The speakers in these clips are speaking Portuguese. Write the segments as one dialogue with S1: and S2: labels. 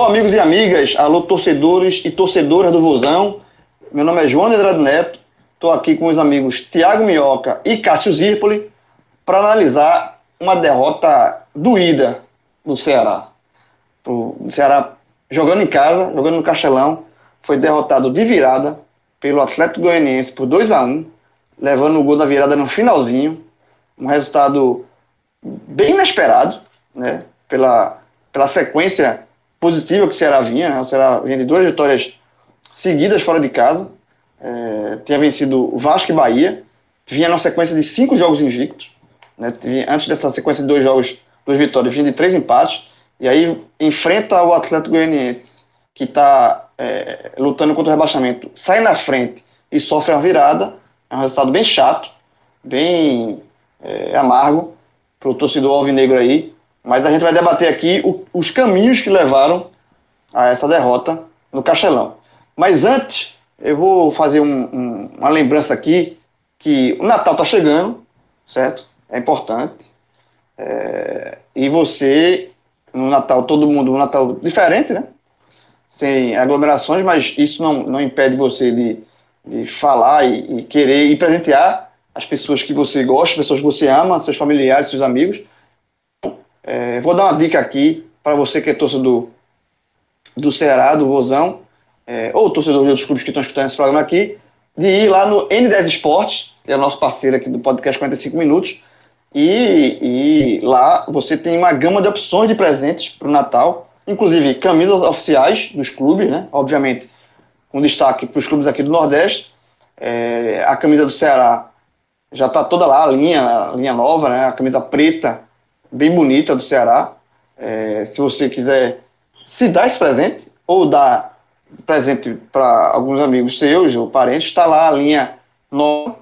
S1: Alô, amigos e amigas, alô, torcedores e torcedoras do Vozão. Meu nome é João Andrade Neto, estou aqui com os amigos Tiago Minhoca e Cássio Zirpoli para analisar uma derrota doída do Ceará. O Ceará jogando em casa, jogando no Castelão, foi derrotado de virada pelo Atlético Goianiense por 2 a 1 levando o gol da virada no finalzinho. Um resultado bem inesperado, né? Pela, pela sequência positiva que o Ceará vinha, né? O Ceará vinha de duas vitórias seguidas fora de casa. É, tinha vencido Vasco e Bahia. Vinha na sequência de cinco jogos invictos. Né? Antes dessa sequência de dois jogos, duas vitórias, vinha de três empates. E aí enfrenta o Atlético Goianiense, que está é, lutando contra o rebaixamento, sai na frente e sofre uma virada. É um resultado bem chato, bem é, amargo para o torcedor alvinegro aí. Mas a gente vai debater aqui o, os caminhos que levaram a essa derrota no Castelão. Mas antes, eu vou fazer um, um, uma lembrança aqui que o Natal está chegando, certo? É importante. É, e você, no Natal, todo mundo, um Natal diferente, né? Sem aglomerações, mas isso não, não impede você de, de falar e, e querer e presentear as pessoas que você gosta, as pessoas que você ama, seus familiares, seus amigos. É, vou dar uma dica aqui para você que é torcedor do Ceará, do Vozão, é, ou torcedor de outros clubes que estão escutando esse programa aqui, de ir lá no N10 Esportes, que é nosso parceiro aqui do podcast 45 Minutos, e, e lá você tem uma gama de opções de presentes para o Natal, inclusive camisas oficiais dos clubes, né? Obviamente, com destaque para os clubes aqui do Nordeste. É, a camisa do Ceará já está toda lá, a linha, a linha nova, né? A camisa preta bem bonita do Ceará. É, se você quiser se dar esse presente ou dar presente para alguns amigos seus ou parentes, está lá a linha nova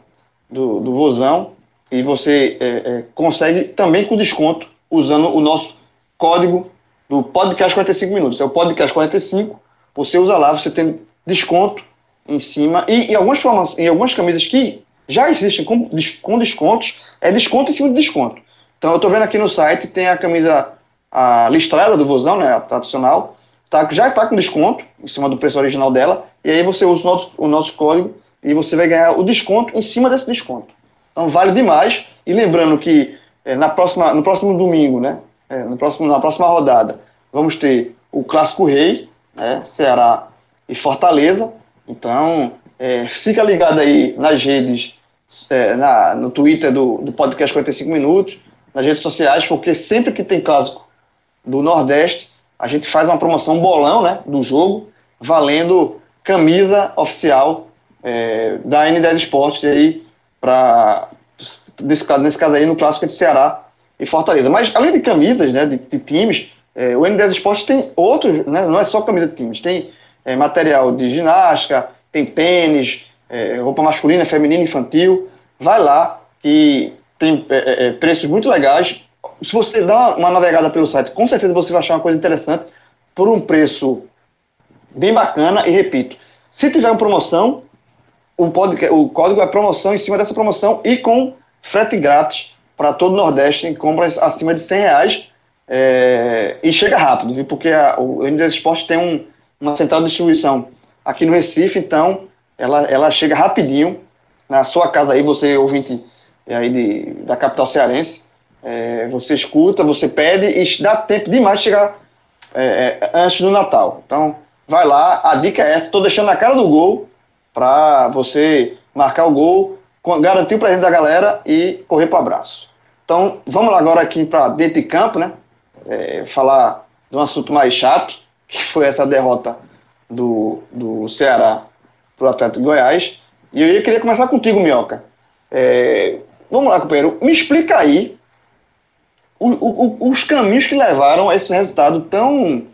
S1: do, do Vozão e você é, é, consegue também com desconto usando o nosso código do podcast 45 minutos. É o podcast 45. Você usa lá, você tem desconto em cima e em algumas, em algumas camisas que já existem com, com descontos, é desconto em cima de desconto. Então eu estou vendo aqui no site, tem a camisa a listrada do Vozão, né, a tradicional, tá, já está com desconto em cima do preço original dela, e aí você usa o nosso, o nosso código e você vai ganhar o desconto em cima desse desconto. Então vale demais, e lembrando que é, na próxima, no próximo domingo, né, é, no próximo, na próxima rodada, vamos ter o Clássico Rei, né, Ceará e Fortaleza, então é, fica ligado aí nas redes, na, no Twitter do, do podcast 45 Minutos, nas redes sociais, porque sempre que tem clássico do Nordeste, a gente faz uma promoção bolão né, do jogo, valendo camisa oficial é, da N10 Esportes aí para nesse, nesse caso aí no clássico de Ceará e Fortaleza. Mas além de camisas né, de, de times, é, o N10 Esportes tem outros, né, não é só camisa de times, tem é, material de ginástica, tem tênis, é, roupa masculina, feminina, infantil. Vai lá que tem é, é, é, preços muito legais. Se você dá uma navegada pelo site, com certeza você vai achar uma coisa interessante por um preço bem bacana. E repito, se tiver uma promoção, o, podcast, o código é promoção em cima dessa promoção e com frete grátis para todo o Nordeste em compras acima de 100 reais. É, e chega rápido, viu? porque a, o NDS Esporte tem um, uma central de distribuição aqui no Recife, então ela, ela chega rapidinho na sua casa aí, você ouvinte aí de, da capital cearense. É, você escuta, você pede e dá tempo demais de chegar é, é, antes do Natal. Então, vai lá, a dica é essa, estou deixando na cara do gol para você marcar o gol, garantir o presente da galera e correr para abraço. Então, vamos lá agora aqui para dentro de campo, né? É, falar de um assunto mais chato, que foi essa derrota do, do Ceará para o Atlético de Goiás. E eu queria começar contigo, Minhoca. É, vamos lá, companheiro. Me explica aí o, o, os caminhos que levaram a esse resultado tão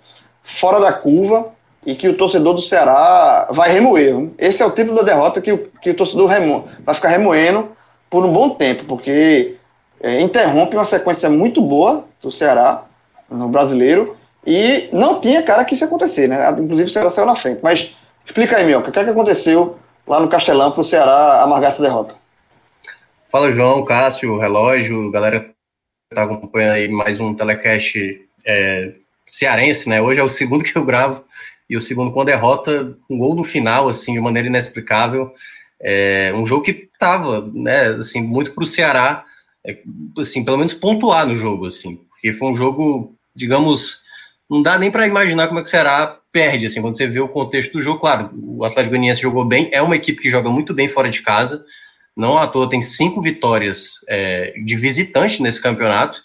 S1: fora da curva e que o torcedor do Ceará vai remoer. Esse é o tipo da derrota que o, que o torcedor remo, vai ficar remoendo por um bom tempo, porque é, interrompe uma sequência muito boa do Ceará no brasileiro e não tinha cara que isso ia acontecer, né? Inclusive o Ceará saiu na frente. Mas explica aí, Mioca, o que, é que aconteceu lá no Castelão para o Ceará amargar essa derrota?
S2: Fala, João, Cássio, Relógio, galera que está acompanhando aí mais um telecast é, cearense, né? Hoje é o segundo que eu gravo e o segundo com a derrota, um gol no final, assim, de maneira inexplicável. É, um jogo que estava, né, assim, muito para o Ceará, é, assim, pelo menos pontuar no jogo, assim, porque foi um jogo, digamos, não dá nem para imaginar como é que o Ceará perde, assim, quando você vê o contexto do jogo. Claro, o Atlético Goianiense jogou bem, é uma equipe que joga muito bem fora de casa, não à toa tem cinco vitórias é, de visitante nesse campeonato,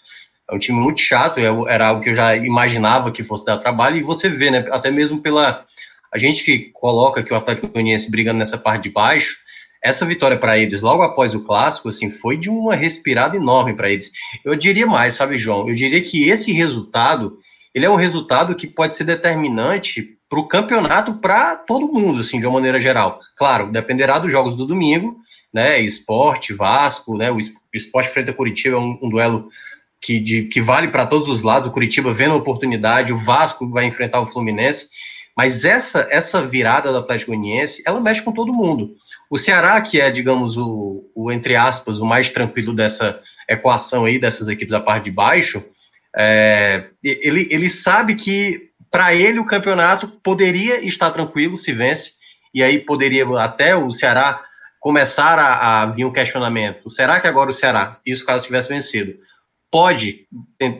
S2: é um time muito chato, é era algo que eu já imaginava que fosse dar trabalho, e você vê, né, até mesmo pela a gente que coloca que o Atlético Goianiense brigando nessa parte de baixo, essa vitória para eles logo após o clássico, assim, foi de uma respirada enorme para eles. Eu diria mais, sabe, João? Eu diria que esse resultado, ele é um resultado que pode ser determinante para o campeonato para todo mundo, assim, de uma maneira geral. Claro, dependerá dos jogos do domingo, né? Esporte, Vasco, né? O esporte frente a Curitiba é um, um duelo que, de, que vale para todos os lados. O Curitiba vendo a oportunidade, o Vasco vai enfrentar o Fluminense. Mas essa essa virada do Atlético Goianiense, ela mexe com todo mundo. O Ceará, que é, digamos, o, o entre aspas, o mais tranquilo dessa equação aí, dessas equipes da parte de baixo, é, ele, ele sabe que para ele o campeonato poderia estar tranquilo se vence, e aí poderia até o Ceará começar a, a vir um questionamento. Será que agora o Ceará, isso caso tivesse vencido, pode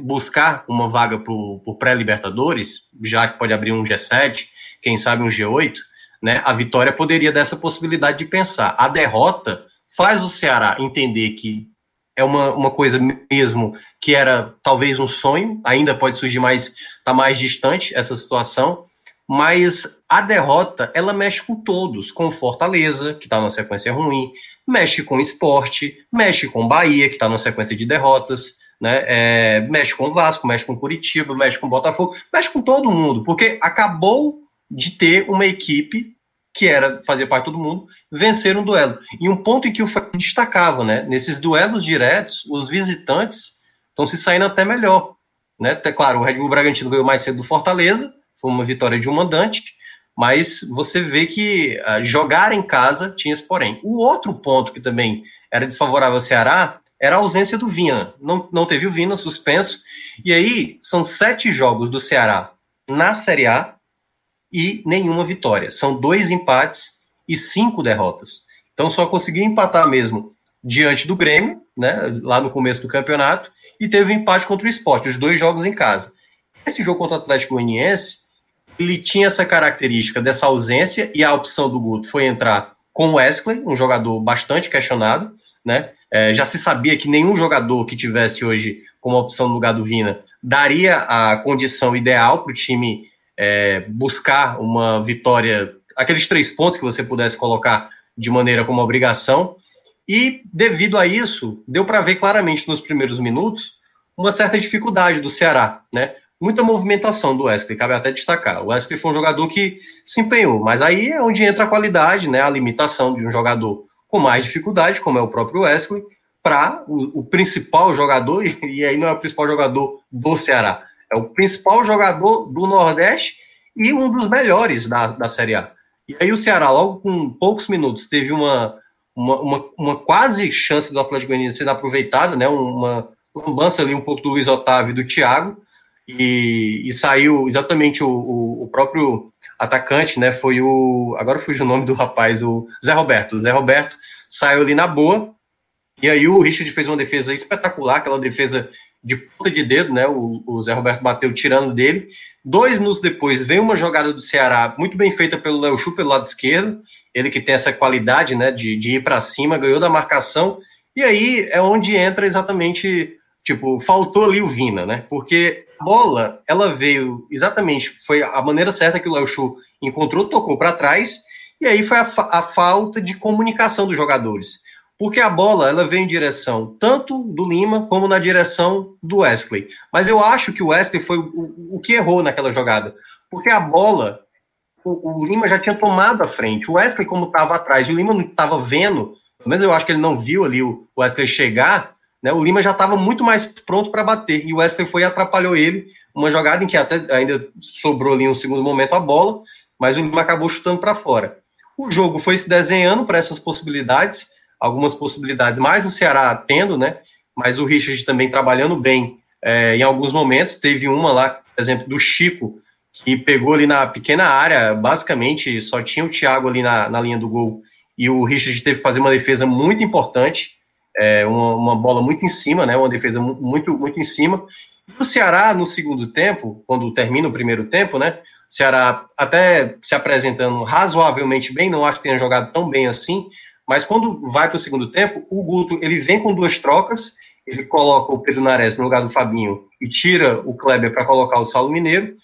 S2: buscar uma vaga para o pré-Libertadores, já que pode abrir um G7, quem sabe um G8, né? A vitória poderia dar essa possibilidade de pensar. A derrota faz o Ceará entender que é uma, uma coisa mesmo que era talvez um sonho, ainda pode surgir mais, está mais distante essa situação, mas a derrota ela mexe com todos, com Fortaleza, que está numa sequência ruim, mexe com o esporte, mexe com Bahia, que está numa sequência de derrotas, né? É, mexe com o Vasco, mexe com Curitiba, mexe com o Botafogo, mexe com todo mundo, porque acabou de ter uma equipe que era fazer parte de todo mundo, vencer um duelo. E um ponto em que o Fred destacava, né? Nesses duelos diretos, os visitantes estão se saindo até melhor. Né? Claro, o Red Bull Bragantino ganhou mais cedo do Fortaleza, foi uma vitória de um mandante, mas você vê que uh, jogar em casa tinha esse porém. O outro ponto que também era desfavorável ao Ceará era a ausência do Vina. Não, não teve o Vina, suspenso. E aí, são sete jogos do Ceará na Série A e nenhuma vitória. São dois empates e cinco derrotas. Então, só conseguiu empatar mesmo diante do Grêmio, né, lá no começo do campeonato, e teve um empate contra o Esporte, os dois jogos em casa. Esse jogo contra o Atlético Goianiense, ele tinha essa característica dessa ausência, e a opção do Guto foi entrar com o Wesley, um jogador bastante questionado, né? É, já se sabia que nenhum jogador que tivesse hoje como opção no lugar do Vina daria a condição ideal para o time é, buscar uma vitória, aqueles três pontos que você pudesse colocar de maneira como obrigação. E devido a isso, deu para ver claramente nos primeiros minutos uma certa dificuldade do Ceará, né? Muita movimentação do Wesley, cabe até destacar. O Wesley foi um jogador que se empenhou, mas aí é onde entra a qualidade, né? A limitação de um jogador com mais dificuldade, como é o próprio Wesley, para o, o, principal jogador, e aí não é o principal jogador do Ceará, é o principal jogador do Nordeste e um dos melhores da, da Série A. E aí o Ceará, logo com poucos minutos, teve uma, uma, uma, uma quase chance do Atlético Goianiense sendo aproveitada, né? uma lambança ali um pouco do Luiz Otávio e do Thiago, e, e saiu exatamente o, o, o próprio atacante, né? Foi o. Agora fugiu o nome do rapaz, o Zé Roberto. O Zé Roberto saiu ali na boa. E aí o Richard fez uma defesa espetacular, aquela defesa de ponta de dedo, né? O, o Zé Roberto bateu tirando dele. Dois minutos depois veio uma jogada do Ceará muito bem feita pelo Léo Chu pelo lado esquerdo. Ele que tem essa qualidade, né? De, de ir para cima, ganhou da marcação. E aí é onde entra exatamente, tipo, faltou ali o Vina, né? Porque a bola, ela veio exatamente, foi a maneira certa que o Léo Chu encontrou, tocou para trás, e aí foi a, a falta de comunicação dos jogadores porque a bola ela vem em direção tanto do Lima como na direção do Wesley. Mas eu acho que o Wesley foi o, o que errou naquela jogada, porque a bola o, o, Lima já tinha tomado a frente. O Wesley, como estava atrás, e o Lima não estava vendo, pelo menos eu acho que ele não viu ali o Wesley chegar, né? O Lima já estava muito mais pronto para bater. E o Wesley foi e atrapalhou ele. Uma jogada em que até ainda sobrou ali um segundo momento a bola, mas o Lima acabou chutando para fora. O jogo foi se desenhando para essas possibilidades algumas possibilidades, mais o Ceará tendo, né? Mas o Richard também trabalhando bem é, em alguns momentos. Teve uma lá, por exemplo, do Chico, que pegou ali na pequena área, basicamente só tinha o Thiago ali na, na linha do gol. E o Richard teve que fazer uma defesa muito importante, é, uma, uma, bola muito em cima, né? Uma defesa muito, muito em cima. O Ceará, no segundo tempo, quando termina o primeiro tempo, né? O Ceará até se apresentando razoavelmente bem, não acho que tenha jogado tão bem assim, mas quando vai para o segundo tempo, o Guto ele vem com duas trocas, ele coloca o Pedro Nares no lugar do Fabinho e tira o Kleber para colocar o Saulo Mineiro.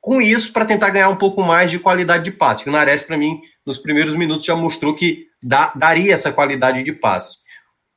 S2: Com isso, para tentar ganhar um pouco mais de qualidade de passe. O Nares, para mim, nos primeiros minutos já mostrou que dá, daria essa qualidade de passe.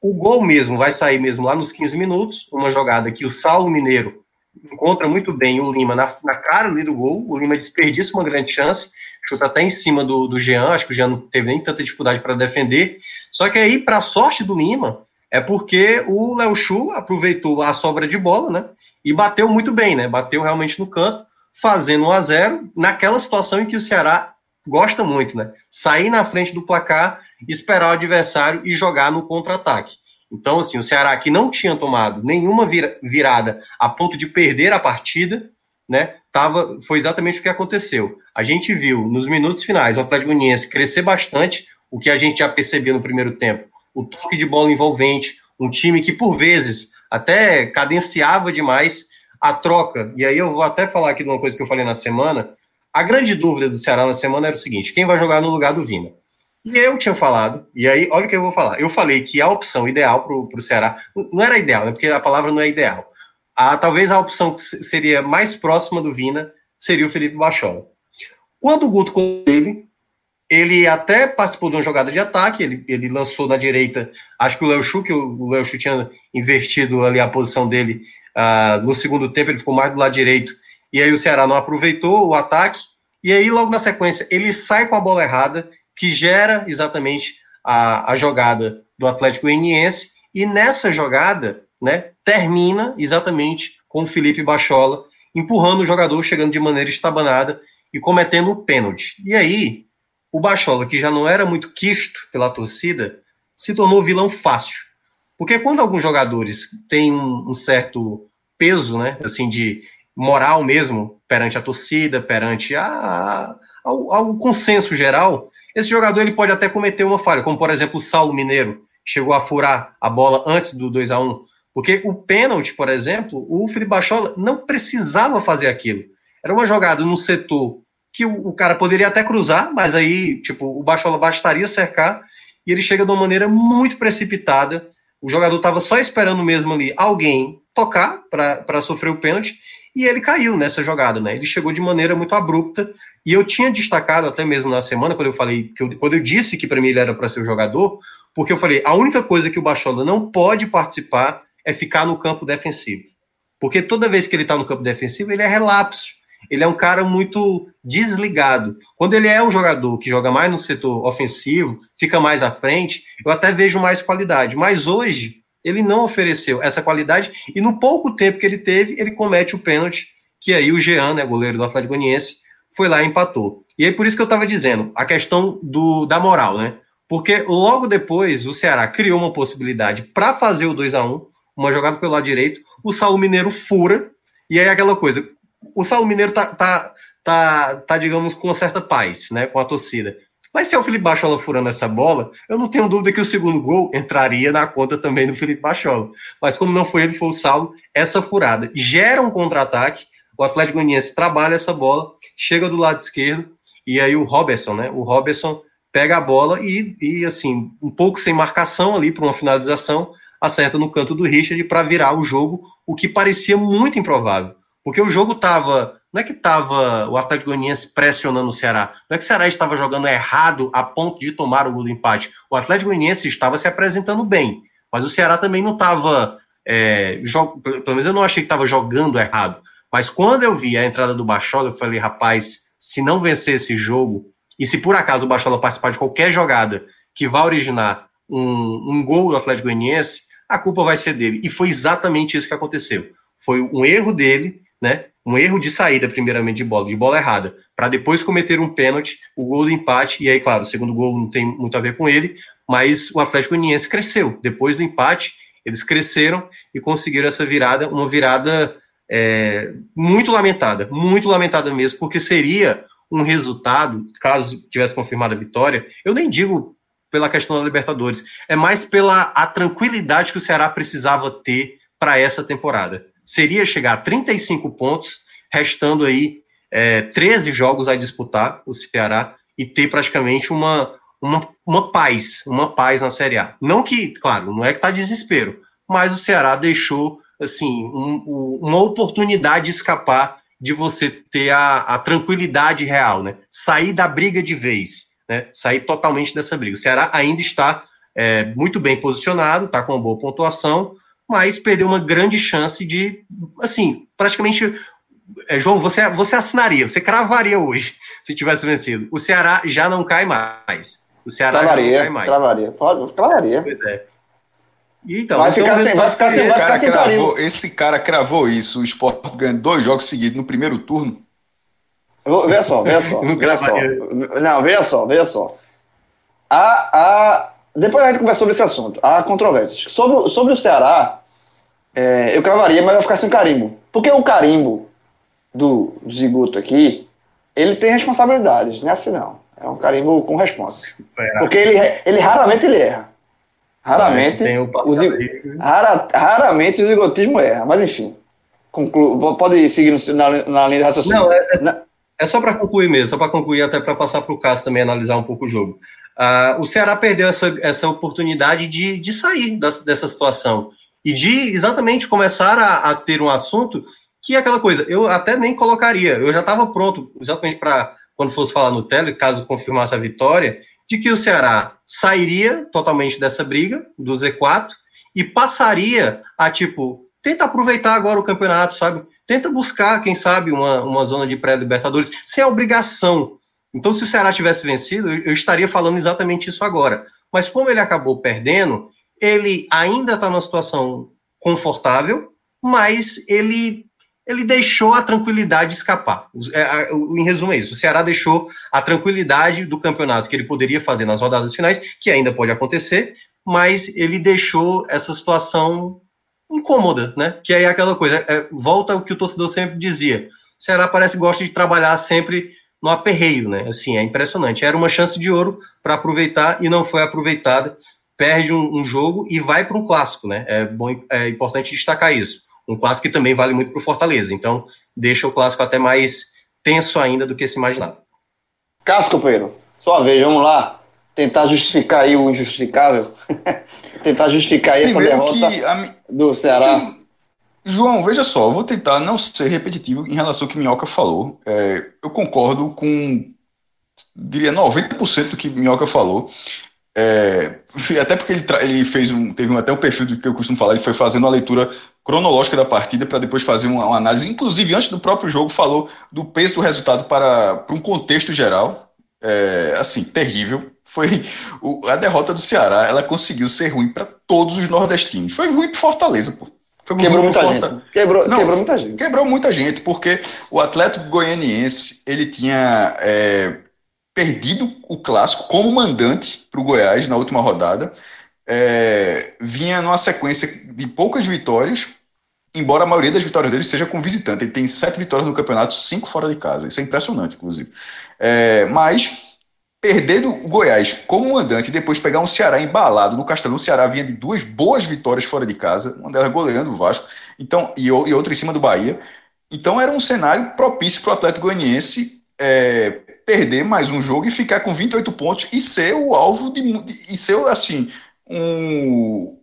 S2: O gol mesmo vai sair mesmo lá nos 15 minutos, uma jogada que o Saulo Mineiro encontra muito bem o Lima na, na cara ali do gol. O Lima desperdiça uma grande chance, chuta até em cima do, do Jean. Acho que o Jean não teve nem tanta dificuldade para defender. Só que aí, para sorte do Lima, é porque o Léo Chu aproveitou a sobra de bola, né? E bateu muito bem, né? Bateu realmente no canto, fazendo 1 a 0 naquela situação em que o Ceará gosta muito, né? Sair na frente do placar, esperar o adversário e jogar no contra-ataque. Então, assim, o Ceará que não tinha tomado nenhuma virada a ponto de perder a partida, né? Tava, foi exatamente o que aconteceu. A gente viu nos minutos finais o Atlético Goianiense crescer bastante, o que a gente já percebeu no primeiro tempo. O toque de bola envolvente, um time que por vezes até cadenciava demais a troca. E aí eu vou até falar aqui de uma coisa que eu falei na semana. A grande dúvida do Ceará na semana era o seguinte: quem vai jogar no lugar do Vina? E eu tinha falado, e aí, olha o que eu vou falar. Eu falei que a opção ideal para o Ceará, não era ideal, né? Porque a palavra não é ideal. A, talvez a opção que seria mais próxima do Vina seria o Felipe Bachola. Quando o Guto com ele, ele até participou de uma jogada de ataque, ele, ele lançou na direita, acho que o Léo Chu, que o Léo Chu tinha invertido ali a posição dele uh, no segundo tempo, ele ficou mais do lado direito, e aí o Ceará não aproveitou o ataque, e aí logo na sequência ele sai com a bola errada, que gera exatamente a, a jogada do Atlético Goianiense, e nessa jogada, né, termina exatamente com o Felipe Bachola empurrando o jogador, chegando de maneira estabanada e cometendo o pênalti. E aí, o Bachola, que já não era muito quisto pela torcida, se tornou vilão fácil. Porque quando alguns jogadores têm um, um certo peso, né, assim, de moral mesmo, perante a torcida, perante a, a, ao, ao, consenso geral, esse jogador ele pode até cometer uma falha, como por exemplo o Saulo Mineiro, chegou a furar a bola antes do 2 a 1 porque o pênalti, por exemplo, o Felipe Bachola não precisava fazer aquilo. Era uma jogada no setor que o, o, cara poderia até cruzar, mas aí, tipo, o Bachola bastaria cercar e ele chega de uma maneira muito precipitada. O jogador estava só esperando mesmo ali alguém tocar para sofrer o pênalti e ele caiu nessa jogada, né? Ele chegou de maneira muito abrupta e eu tinha destacado até mesmo na semana quando eu falei que eu, quando eu disse que para mim ele era para ser o jogador, porque eu falei a única coisa que o Bachola não pode participar é ficar no campo defensivo. Porque toda vez que ele está no campo defensivo, ele é relapso. Ele é um cara muito desligado. Quando ele é um jogador que joga mais no setor ofensivo, fica mais à frente, eu até vejo mais qualidade. Mas hoje, ele não ofereceu essa qualidade e no pouco tempo que ele teve, ele comete o pênalti, que aí o Jean, né, goleiro do Atlético Goianiense, foi lá e empatou. E aí por isso que eu estava dizendo, a questão do, da moral, né? Porque logo depois o Ceará criou uma possibilidade para fazer o 2 a 1 uma jogada pelo lado direito, o Saulo Mineiro fura, e aí aquela coisa, o Saulo Mineiro tá, tá, tá, tá, digamos, com uma certa paz, né, com a torcida. Mas se é o Felipe Bachola furando essa bola, eu não tenho dúvida que o segundo gol entraria na conta também do Felipe Bachola. Mas como não foi ele, foi o Saulo, essa furada gera um contra-ataque, o Atlético Goianiense trabalha essa bola, chega do lado esquerdo, e aí o Robertson, né, o Robertson pega a bola e, e assim, um pouco sem marcação ali para uma finalização, acerta no canto do Richard para virar o jogo, o que parecia muito improvável. Porque o jogo estava. Não é que estava o Atlético Goianiense pressionando o Ceará. Não é que o Ceará estava jogando errado a ponto de tomar o gol do empate. O Atlético Goianiense estava se apresentando bem. Mas o Ceará também não estava. É, pelo menos eu não achei que estava jogando errado. Mas quando eu vi a entrada do Bachola, eu falei, rapaz, se não vencer esse jogo, e se por acaso o Bachola participar de qualquer jogada que vá originar um, um gol do Atlético Goianiense, a culpa vai ser dele. E foi exatamente isso que aconteceu. Foi um erro dele, né? Um erro de saída, primeiramente, de bola, de bola errada, para depois cometer um pênalti, o gol do empate, e aí, claro, o segundo gol não tem muito a ver com ele, mas o Atlético Goianiense cresceu. Depois do empate, eles cresceram e conseguiram essa virada, uma virada é, muito lamentada, muito lamentada mesmo, porque seria um resultado, caso tivesse confirmado a vitória, eu nem digo pela questão da Libertadores, é mais pela a tranquilidade que o Ceará precisava ter para essa temporada. Seria chegar a 35 pontos, restando aí é, 13 jogos a disputar o Ceará e ter praticamente uma, uma, uma paz, uma paz na Série A. Não que, claro, não é que está desespero, mas o Ceará deixou assim um, uma oportunidade de escapar de você ter a, a tranquilidade real, né? Sair da briga de vez, né? Sair totalmente dessa briga. O Ceará ainda está é, muito bem posicionado, está com uma boa pontuação, mas perdeu uma grande chance de, assim, praticamente. É, João, você, você assinaria, você cravaria hoje se tivesse vencido. O Ceará já não cai mais. O Ceará
S1: cravaria,
S2: já não cai mais.
S1: Cravaria, pode, cravaria.
S2: Pois é. Então,
S1: vai, ficar sem, vai ficar sem,
S3: esse, cara
S1: sem
S3: cravou,
S1: carinho.
S3: esse cara cravou isso. O Sport ganhou dois jogos seguidos no primeiro turno.
S1: Veja só, veja só,
S2: Não
S1: veja só. Não, veja só, veja só. A, a, depois a gente conversa sobre esse assunto. Há controvérsias. Sobre, sobre o Ceará, é, eu cravaria, mas vai ficar sem carimbo. Porque o carimbo do Zigoto aqui, ele tem responsabilidades, não é assim não. É um carimbo com responsa.
S2: Será?
S1: Porque ele, ele raramente ele erra. Raramente,
S2: o
S1: rara- raramente o zigotismo erra. Mas enfim, conclu, pode seguir no- na, na linha de raciocínio.
S2: Não, é,
S1: Na-
S2: É só para concluir mesmo, só para concluir, até para passar para o Cássio também analisar um pouco o jogo. Ah, o Ceará perdeu essa, essa oportunidade de, de sair das- dessa situação e de exatamente começar a, a ter um assunto que é aquela coisa, eu até nem colocaria, eu já estava pronto, exatamente para quando fosse falar no tele, caso confirmasse a vitória, de que o Ceará sairia totalmente dessa briga, do Z4, e passaria a, tipo, tenta aproveitar agora o campeonato, sabe? Tenta buscar, quem sabe, uma, uma zona de pré-libertadores, sem obrigação. Então, se o Ceará tivesse vencido, eu, eu estaria falando exatamente isso agora. Mas como ele acabou perdendo, ele ainda está numa situação confortável, mas ele ele deixou a tranquilidade escapar. É, o- Em resumo, é isso. O Ceará deixou a tranquilidade do campeonato que ele poderia fazer nas rodadas finais, que ainda pode acontecer, mas ele deixou essa situação incômoda, né? Que é aquela coisa, é, volta ao que o torcedor sempre dizia. O Ceará parece que gosta de trabalhar sempre no aperreio, né? Assim, é impressionante. Era uma chance de ouro para aproveitar e não foi aproveitada. Perde um, um jogo e vai para um clássico, né? É, bom, é importante destacar isso. Um clássico que também vale muito para o Fortaleza. Então, deixa o clássico até mais tenso ainda do que se imaginava.
S1: Cássio Copeiro, sua vez, vamos lá. Tentar justificar aí o injustificável. Tentar justificar aí essa
S3: Primeiro
S1: derrota
S3: que a,
S1: do Ceará.
S3: João, veja só, eu vou tentar não ser repetitivo em relação ao que Minhoca falou. É, eu concordo com, diria, 90% do que Minhoca falou. É, até porque ele, ele fez um, teve um- até um perfil do que eu costumo falar, ele foi fazendo uma leitura cronológica da partida para depois fazer uma, uma análise, inclusive antes do próprio jogo, falou do peso do resultado para, para um contexto geral. É, assim, terrível. Foi o- a derrota do Ceará, ela conseguiu ser ruim para todos os nordestinos. Foi ruim para Fortaleza, pô. Foi
S1: Quebrou muita
S3: Forta-
S1: gente. Quebrou,
S3: Não,
S1: quebrou muita gente.
S3: Quebrou muita gente, porque o Atlético Goianiense ele tinha é, perdido o clássico como mandante para o Goiás na última rodada. É, vinha numa sequência de poucas vitórias, embora a maioria das vitórias dele seja com visitante. Ele tem sete vitórias no campeonato, cinco fora de casa. Isso é impressionante, inclusive. É, mas perder do Goiás como mandante e depois pegar um Ceará embalado no Castelão, o Ceará vinha de duas boas vitórias fora de casa, uma delas goleando o Vasco, então e, o- e outra em cima do Bahia. Então era um cenário propício para o Atlético Goianiense é, perder mais um jogo e ficar com 28 pontos e ser o alvo de. e ser, assim, um.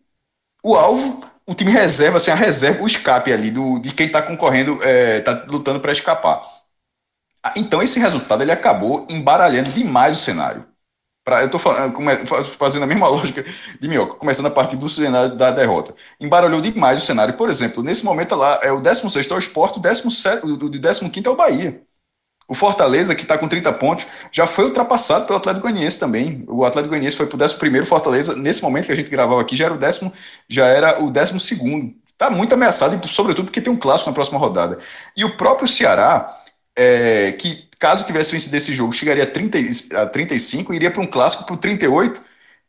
S3: O alvo, o time reserva, assim, a reserva, o escape ali do, de quem está concorrendo, está é, lutando para escapar. Ah, então, esse resultado ele acabou embaralhando demais o cenário. Pra, eu estou fazendo a mesma lógica de Minhoca, começando a partir do cenário da derrota. Embaralhou demais o cenário. Por exemplo, nesse momento lá, é o 16 é o Sport, o, 17, o 15 é o Bahia. O Fortaleza, que está com 30 pontos, já foi ultrapassado pelo Atlético Goianiense também. O Atlético Goianiense foi para o 11 Fortaleza, nesse momento que a gente gravava aqui, já era o décimo, já era o 12 Está muito ameaçado, sobretudo porque tem um clássico na próxima rodada. E o próprio Ceará, é, que caso tivesse vencido esse jogo, chegaria a, 30, a 35, iria para um clássico para o 38,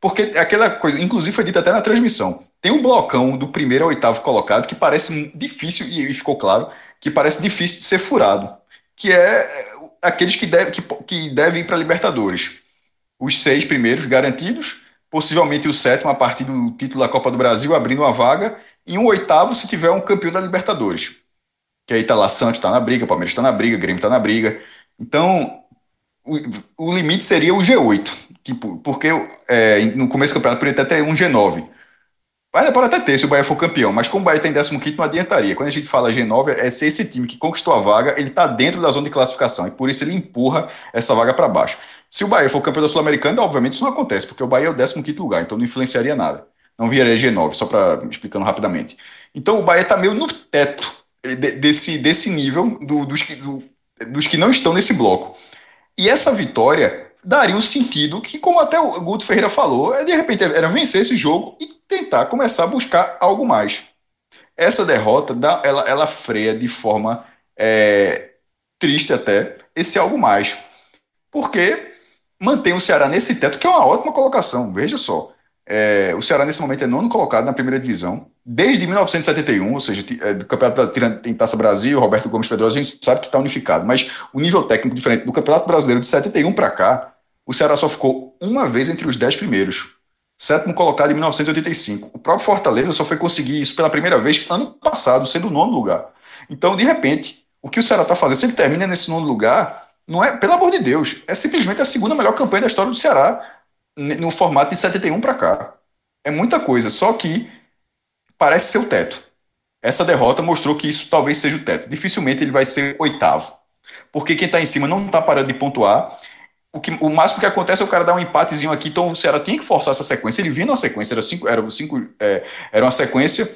S3: porque aquela coisa, inclusive foi dita até na transmissão. Tem um blocão do primeiro ao oitavo colocado que parece difícil, e ficou claro, que parece difícil de ser furado que é aqueles que, deve, que, que devem ir para a Libertadores. Os seis primeiros garantidos, possivelmente o sétimo a partir do título da Copa do Brasil, abrindo uma vaga, e um oitavo se tiver um campeão da Libertadores. Que aí tá lá, Santos está na briga, Palmeiras está na briga, Grêmio está na briga. Então, o, o, limite seria o G8, tipo, porque é, no começo do campeonato poderia até ter um G9. Ainda pode até ter se o Bahia for campeão, mas como o Bahia está em 15 não adiantaria. Quando a gente fala G9, é ser esse time que conquistou a vaga, ele está dentro da zona de classificação, e por isso ele empurra essa vaga para baixo. Se o Bahia for campeão da Sul-Americana, obviamente isso não acontece, porque o Bahia é o 15 lugar, então não influenciaria nada. Não viraria G9, só para explicando rapidamente. Então o Bahia está meio no teto desse, desse nível do, dos, que, do, dos que não estão nesse bloco. E essa vitória daria um sentido que, como até o Guto Ferreira falou, é, de repente era vencer esse jogo e tentar começar a buscar algo mais. Essa derrota dá, ela, ela freia de forma é, triste até esse algo mais. Porque mantém o Ceará nesse teto, que é uma ótima colocação. Veja só. É, o Ceará, nesse momento, é nono colocado na primeira divisão, desde 1971, ou seja, é, do Campeonato Brasileiro tem Taça Brasil, Roberto Gomes Pedrosa, a gente sabe que está unificado, mas o nível técnico diferente do Campeonato Brasileiro de 71 para cá, o Ceará só ficou uma vez entre os dez primeiros. Sétimo colocado em 1985. O próprio Fortaleza só foi conseguir isso pela primeira vez ano passado, sendo o nono lugar. Então, de repente, o que o Ceará está fazendo, se ele termina nesse nono lugar, não é, pelo amor de Deus, é simplesmente a segunda melhor campanha da história do Ceará no formato de 71 para cá. É muita coisa, só que parece ser o teto. Essa derrota mostrou que isso talvez seja o teto. Dificilmente ele vai ser oitavo. Porque quem está em cima não está parando de pontuar. O, que, o máximo que acontece é o cara dar um empatezinho aqui, então o Ceará tinha que forçar essa sequência. Ele vinha na sequência, era, cinco, era, cinco, é, era uma sequência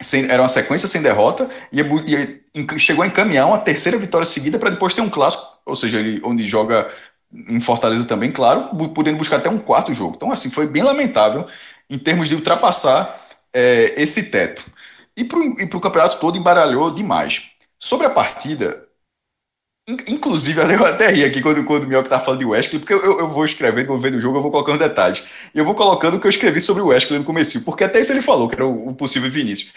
S3: sem, era uma sequência sem derrota e, e, chegou a encaminhar uma terceira vitória seguida para depois ter um clássico, ou seja, ele, onde joga em Fortaleza também, claro, podendo buscar até um quarto jogo. Então, assim, foi bem lamentável em termos de ultrapassar é, esse teto. E para o campeonato todo embaralhou demais. Sobre a partida, inclusive eu até ri aqui quando, quando o Mioca estava falando de Wesley, porque eu, eu vou escrevendo, vou vendo o jogo, eu vou colocando detalhes. E eu vou colocando o que eu escrevi sobre o Wesley no começo, porque até isso ele falou, que era o, o possível Vinícius.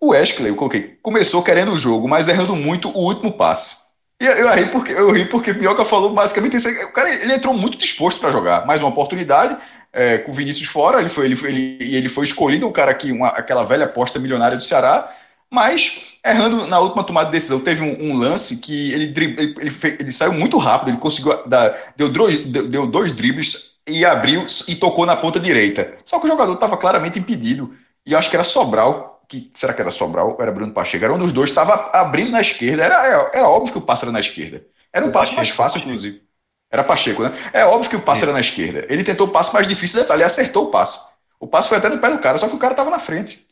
S3: O Wesley, eu coloquei, começou querendo o jogo, mas errando muito o último passe. E eu ri porque, eu ri porque Minhoca falou basicamente isso. O cara ele entrou muito disposto para jogar. Mais uma oportunidade, é, com o Vinícius fora, ele foi, ele foi, ele, ele foi escolhido, o cara que, uma, aquela velha aposta milionária do Ceará, mas errando na última tomada de decisão. Teve um, um lance que ele, ele, ele, ele, saiu muito rápido, ele conseguiu dar, deu, deu, deu dois dribles e abriu e tocou na ponta direita. Só que o jogador estava claramente impedido. E acho que era Sobral que será que era Sobral ou era Bruno Pacheco? Era um dos dois, estava abrindo na esquerda. Era, era, era, óbvio que o passe era na esquerda. Era um passe mais fácil, inclusive. Era Pacheco, né? É óbvio que o passe era na esquerda. Ele tentou o passe mais difícil, detalhe, ele acertou o passe. O passe foi até no pé do cara, só que o cara estava na frente.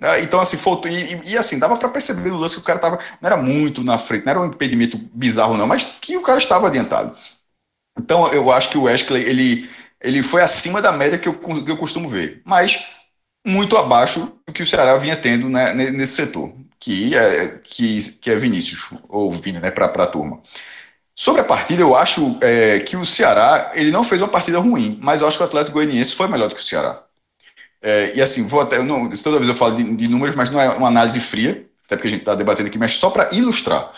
S3: Né? Então, assim, faltou. E, e, assim, dava para perceber no lance que o cara estava. Não era muito na frente, não era um impedimento bizarro, não, mas que o cara estava adiantado. Então, eu acho que o Wesley, ele, ele foi acima da média que eu, que eu costumo ver. Mas muito abaixo do que o Ceará vinha tendo né, nesse setor, que é, que, que é Vinícius, ou Vini, né, para a turma. Sobre a partida, eu acho é, que o Ceará ele não fez uma partida ruim, mas eu acho que o Atlético Goianiense foi melhor do que o Ceará. É, e assim, vou até, não, toda vez eu falo de, de, números, mas não é uma análise fria, até porque a gente está debatendo aqui, mas só para ilustrar.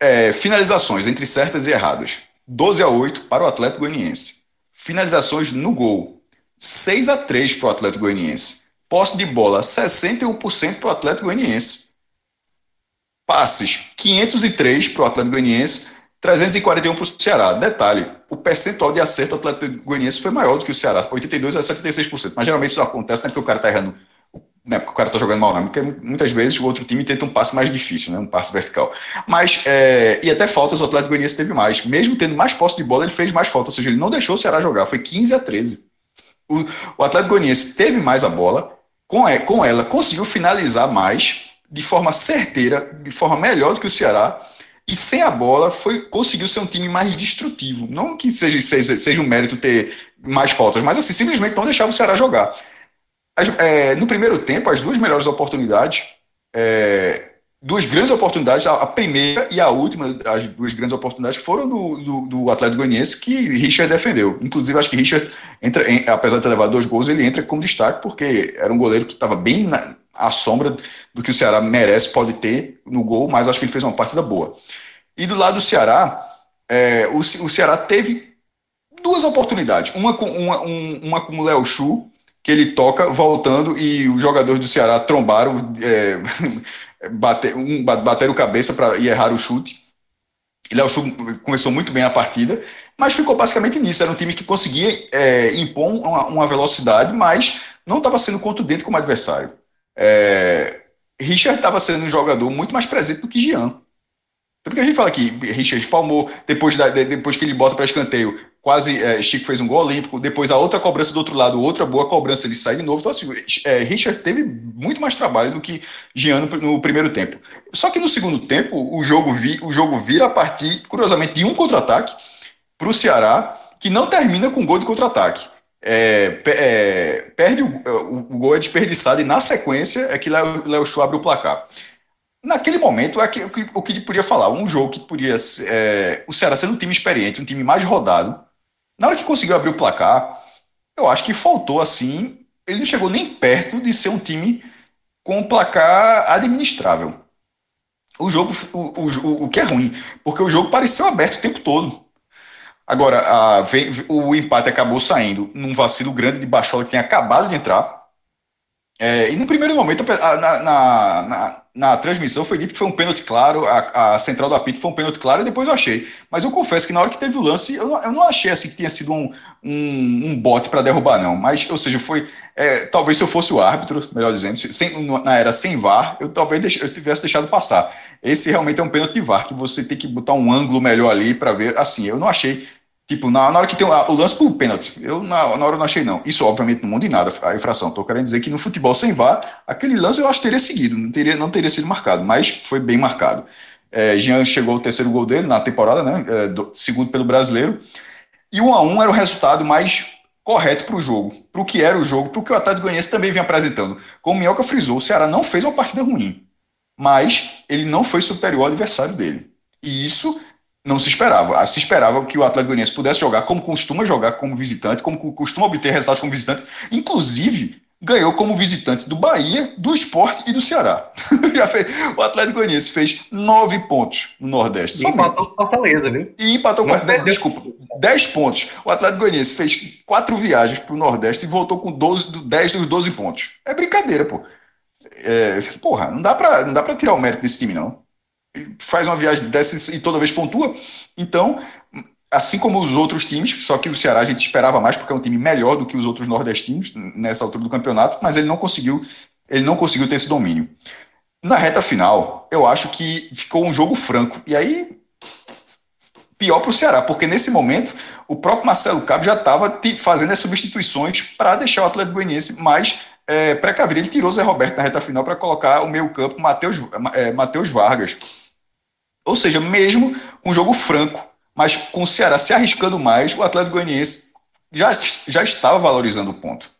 S3: É, finalizações entre certas e erradas: 12 a 8 para o Atlético Goianiense. Finalizações no gol: 6 a 3 para o Atlético Goianiense. Posse de bola, 61% para o Atlético Goianiense. Passes, 503 para o Atlético Goianiense 341 para o Ceará. Detalhe, o percentual de acerto do Atlético Goianiense foi maior do que o Ceará, 82 a 76%. Mas geralmente isso acontece não é porque o cara está errando, não é porque o cara está jogando mal, não, porque muitas vezes o outro time tenta um passe mais difícil, né, um passe vertical. Mas, é, e até faltas o Atlético Goianiense teve mais. Mesmo tendo mais posse de bola, ele fez mais faltas, ou seja, ele não deixou o Ceará jogar, foi 15 a 13. O, o Atlético Goianiense teve mais a bola, com, com ela conseguiu finalizar mais, de forma certeira, de forma melhor do que o Ceará, e sem a bola foi conseguiu ser um time mais destrutivo. Não que seja, seja, seja um mérito ter mais faltas, mas assim, simplesmente não deixava o Ceará jogar. É, no primeiro tempo, as duas melhores oportunidades, é, duas grandes oportunidades, a, primeira e a última, as duas grandes oportunidades foram do, do, do Atlético Goianiense que Richard defendeu. Inclusive, acho que Richard, entra, em, apesar de ter levado dois gols, ele entra como destaque, porque era um goleiro que estava bem na, à sombra do que o Ceará merece, pode ter no gol, mas acho que ele fez uma partida boa. E do lado do Ceará, é, o, o Ceará teve duas oportunidades. Uma com, uma, um, uma com o Léo Chu, que ele toca voltando e os jogadores do Ceará trombaram, é, bater, um, cabeça para e errar o chute. E Léo começou muito bem a partida, mas ficou basicamente nisso. Era um time que conseguia é, impor uma, uma, velocidade, mas não estava sendo contundente como adversário. É, Richard estava sendo um jogador muito mais presente do que Jean. Porque a gente fala que Richard palmou, depois, da, depois que ele bota para escanteio, quase é, Chico fez um gol olímpico, depois a outra cobrança do outro lado, outra boa cobrança, ele sai de novo. Então, assim, é, Richard teve muito mais trabalho do que Jean no, primeiro tempo. Só que no segundo tempo, o jogo, vi, o jogo vira a partir, curiosamente, de um contra-ataque para o Ceará, que não termina com gol de contra-ataque. É, é, perde o, o, o, gol é desperdiçado e na sequência é que Léo, Léo Chu abre o placar. Naquele momento, é que, o que ele podia falar, um jogo que podia é, o Ceará sendo um time experiente, um time mais rodado, na hora que conseguiu abrir o placar, eu acho que faltou assim, ele não chegou nem perto de ser um time com um placar administrável. O jogo, o, o, o que é ruim, porque o jogo pareceu aberto o tempo todo. Agora, a, o empate acabou saindo num vacilo grande de Bachola que tinha acabado de entrar. É, e no primeiro momento, na, na, na, na, transmissão, foi dito que foi um pênalti claro, a, a central do apito foi um pênalti claro, e depois eu achei. Mas eu confesso que na hora que teve o lance, eu não, eu não achei assim que tinha sido um, um, um bote para derrubar, não. Mas, ou seja, foi. É, talvez se eu fosse o árbitro, melhor dizendo, sem, na era sem VAR, eu talvez deix, eu tivesse deixado passar. Esse realmente é um pênalti de VAR, que você tem que botar um ângulo melhor ali para ver. Assim, eu não achei Tipo, na, na hora que tem o, lance por pênalti, eu na, na hora não achei não. Isso, obviamente, não muda em nada a infração. Estou querendo dizer que no futebol sem VAR, aquele lance eu acho que teria seguido, não teria, não teria sido marcado, mas foi bem marcado. É, Jean chegou o terceiro gol dele na temporada, né? É, do, segundo pelo brasileiro. E o 1 a 1 era o resultado mais correto para o jogo, para o que era o jogo, para o que o Atlético Goianiense também vinha apresentando. Como o Minhoca frisou, o Ceará não fez uma partida ruim, mas ele não foi superior ao adversário dele. E isso não se esperava. Ah, se esperava que o Atlético Goianiense pudesse jogar como costuma jogar como visitante, como costuma obter resultados como visitante. Inclusive, ganhou como visitante do Bahia, do Esporte e do Ceará. Já fez, o Atlético Goianiense fez nove pontos no Nordeste.
S2: E empatou com Fortaleza, viu?
S3: E empatou com. De, desculpa, dez pontos. O Atlético Goianiense fez quatro viagens para o Nordeste e voltou com 12, 10 dos 12 pontos. É brincadeira, pô. É, porra, não dá para tirar o mérito desse time, não faz uma viagem dessa e toda vez pontua. Então, assim como os outros times, só que o Ceará a gente esperava mais porque é um time melhor do que os outros nordestinos nessa altura do campeonato, mas ele não conseguiu, ele não conseguiu ter esse domínio. Na reta final, eu acho que ficou um jogo franco. E aí pior para o Ceará, porque nesse momento o próprio Marcelo Cabo já estava fazendo as substituições para deixar o Atlético Goianiense mais é, precavido. Ele tirou o Zé Roberto na reta final para colocar o meio campo Matheus é, Vargas. Ou seja, mesmo um jogo franco, mas com o Ceará se arriscando mais, o Atlético Goianiense já, já estava valorizando o ponto.